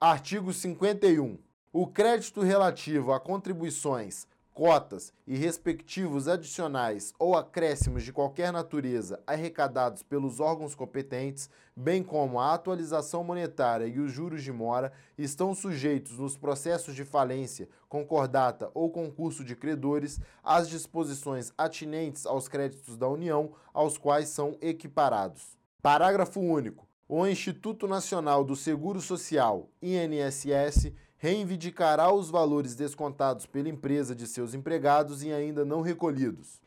Artigo 51. O crédito relativo a contribuições, cotas e respectivos adicionais ou acréscimos de qualquer natureza arrecadados pelos órgãos competentes, bem como a atualização monetária e os juros de mora, estão sujeitos nos processos de falência, concordata ou concurso de credores às disposições atinentes aos créditos da União, aos quais são equiparados. Parágrafo único. O Instituto Nacional do Seguro Social, INSS, reivindicará os valores descontados pela empresa de seus empregados e ainda não recolhidos.